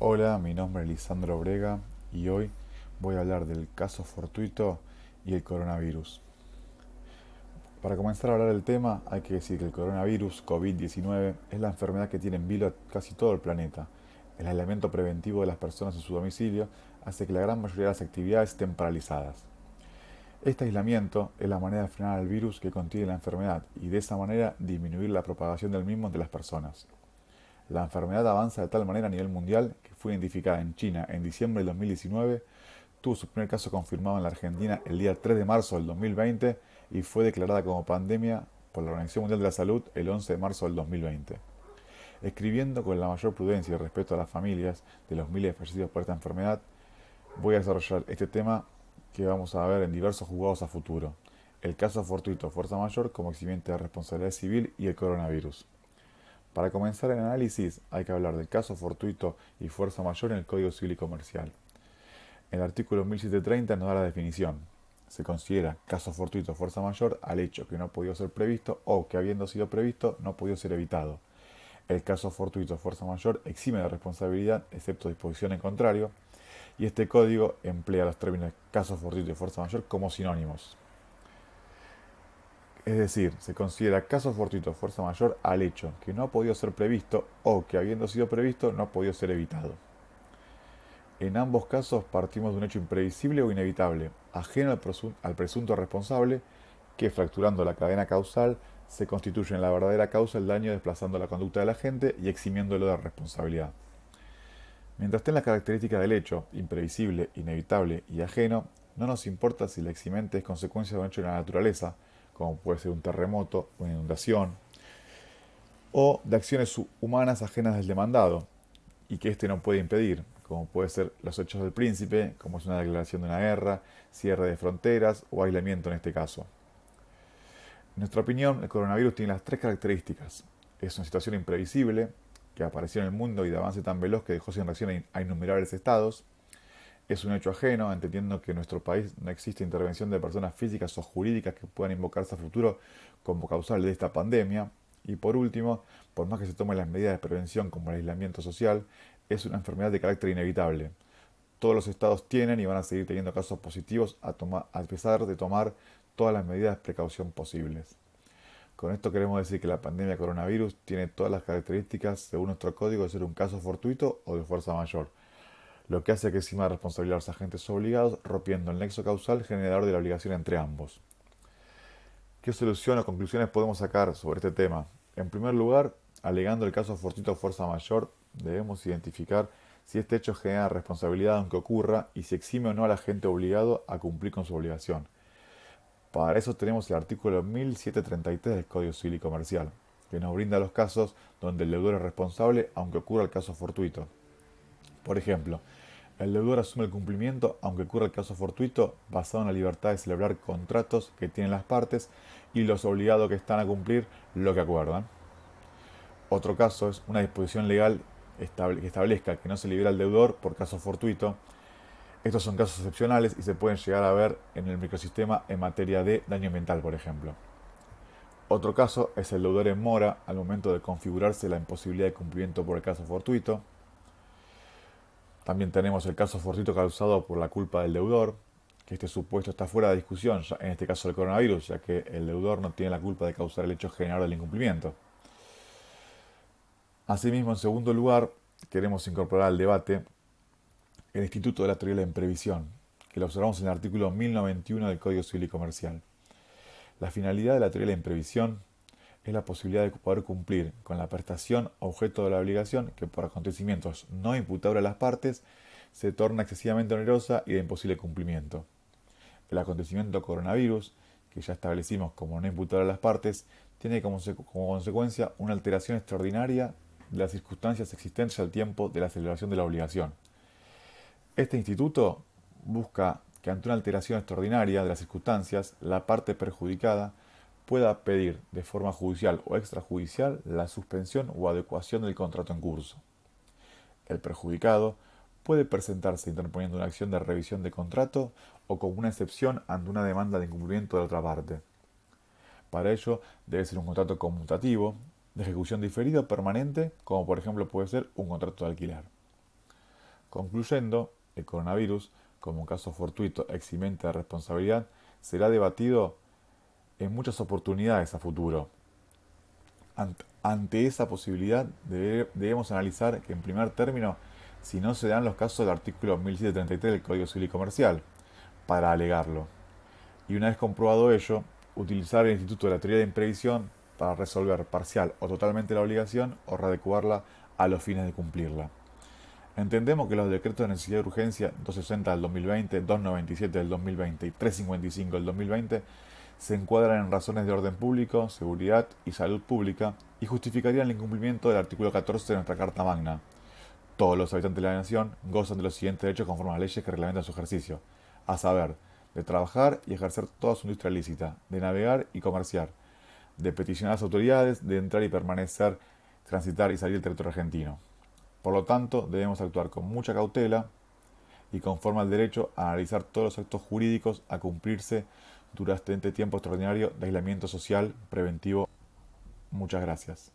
Hola, mi nombre es Lisandro Brega y hoy voy a hablar del caso fortuito y el coronavirus. Para comenzar a hablar del tema, hay que decir que el coronavirus COVID-19 es la enfermedad que tiene en vilo casi todo el planeta. El aislamiento preventivo de las personas en su domicilio hace que la gran mayoría de las actividades estén paralizadas. Este aislamiento es la manera de frenar al virus que contiene la enfermedad y de esa manera disminuir la propagación del mismo entre las personas. La enfermedad avanza de tal manera a nivel mundial que fue identificada en China en diciembre del 2019, tuvo su primer caso confirmado en la Argentina el día 3 de marzo del 2020 y fue declarada como pandemia por la Organización Mundial de la Salud el 11 de marzo del 2020. Escribiendo con la mayor prudencia y respeto a las familias de los miles de fallecidos por esta enfermedad, voy a desarrollar este tema que vamos a ver en diversos jugados a futuro. El caso fortuito fuerza mayor como eximiente de responsabilidad civil y el coronavirus. Para comenzar el análisis hay que hablar del caso fortuito y fuerza mayor en el Código Civil y Comercial. El artículo 1730 nos da la definición. Se considera caso fortuito o fuerza mayor al hecho que no ha podido ser previsto o que habiendo sido previsto no ha podido ser evitado. El caso fortuito o fuerza mayor exime de responsabilidad excepto disposición en contrario y este código emplea los términos caso fortuito y fuerza mayor como sinónimos. Es decir, se considera caso fortuito o fuerza mayor al hecho que no ha podido ser previsto o que habiendo sido previsto no ha podido ser evitado. En ambos casos partimos de un hecho imprevisible o inevitable, ajeno al presunto responsable, que fracturando la cadena causal se constituye en la verdadera causa el daño desplazando la conducta de la gente y eximiéndolo de responsabilidad. Mientras estén las características del hecho, imprevisible, inevitable y ajeno, no nos importa si la eximente es consecuencia de un hecho de la naturaleza, como puede ser un terremoto, una inundación, o de acciones humanas ajenas del demandado y que éste no puede impedir, como puede ser los hechos del príncipe, como es una declaración de una guerra, cierre de fronteras o aislamiento en este caso. En nuestra opinión, el coronavirus tiene las tres características. Es una situación imprevisible, que apareció en el mundo y de avance tan veloz que dejó sin reacción a innumerables estados es un hecho ajeno, entendiendo que en nuestro país no existe intervención de personas físicas o jurídicas que puedan invocarse a futuro como causal de esta pandemia. Y por último, por más que se tomen las medidas de prevención como el aislamiento social, es una enfermedad de carácter inevitable. Todos los estados tienen y van a seguir teniendo casos positivos a, pesar de tomar todas las medidas de precaución posibles. Con esto queremos decir que la pandemia coronavirus tiene todas las características, según nuestro código, de ser un caso fortuito o de fuerza mayor lo que hace que exima responsabilidad a los agentes obligados, rompiendo el nexo causal generador de la obligación entre ambos. ¿Qué solución o conclusiones podemos sacar sobre este tema? En primer lugar, alegando el caso fortuito fuerza mayor, debemos identificar si este hecho genera responsabilidad aunque ocurra y si exime o no al agente obligado a cumplir con su obligación. Para eso tenemos el artículo 1733 del Código Civil y Comercial, que nos brinda los casos donde el deudor es responsable aunque ocurra el caso fortuito. Por ejemplo, el deudor asume el cumplimiento, aunque ocurra el caso fortuito, basado en la libertad de celebrar contratos que tienen las partes y los obligados que están a cumplir lo que acuerdan. Otro caso es una disposición legal que establezca que no se libera al deudor por caso fortuito. Estos son casos excepcionales y se pueden llegar a ver en el microsistema en materia de daño ambiental, por ejemplo. Otro caso es el deudor en mora al momento de configurarse la imposibilidad de cumplimiento por el caso fortuito. También tenemos el caso fortuito causado por la culpa del deudor, que este supuesto está fuera de discusión, en este caso del coronavirus, ya que el deudor no tiene la culpa de causar el hecho general del incumplimiento. Asimismo, en segundo lugar, queremos incorporar al debate el Instituto de la Teoría de la Imprevisión, que lo observamos en el artículo 1091 del Código Civil y Comercial. La finalidad de la teoría de la imprevisión es la posibilidad de poder cumplir con la prestación objeto de la obligación que por acontecimientos no imputables a las partes se torna excesivamente onerosa y de imposible cumplimiento. El acontecimiento coronavirus, que ya establecimos como no imputable a las partes, tiene como, como consecuencia una alteración extraordinaria de las circunstancias existentes al tiempo de la celebración de la obligación. Este instituto busca que ante una alteración extraordinaria de las circunstancias, la parte perjudicada pueda pedir de forma judicial o extrajudicial la suspensión o adecuación del contrato en curso. El perjudicado puede presentarse interponiendo una acción de revisión de contrato o con una excepción ante una demanda de incumplimiento de la otra parte. Para ello debe ser un contrato conmutativo, de ejecución diferida o permanente, como por ejemplo puede ser un contrato de alquiler. Concluyendo, el coronavirus, como un caso fortuito eximente de responsabilidad, será debatido en muchas oportunidades a futuro. Ante esa posibilidad debemos analizar que en primer término si no se dan los casos del artículo 1733 del Código Civil y Comercial para alegarlo. Y una vez comprobado ello, utilizar el Instituto de la Teoría de Imprevisión para resolver parcial o totalmente la obligación o readecuarla a los fines de cumplirla. Entendemos que los decretos de necesidad de urgencia 260 del 2020, 297 del 2020 y 355 del 2020 se encuadran en razones de orden público, seguridad y salud pública y justificarían el incumplimiento del artículo 14 de nuestra Carta Magna. Todos los habitantes de la nación gozan de los siguientes derechos conforme a las leyes que reglamentan su ejercicio, a saber, de trabajar y ejercer toda su industria lícita, de navegar y comerciar, de peticionar a las autoridades, de entrar y permanecer, transitar y salir del territorio argentino. Por lo tanto, debemos actuar con mucha cautela y conforme al derecho a analizar todos los actos jurídicos a cumplirse durante este tiempo extraordinario de aislamiento social preventivo. Muchas gracias.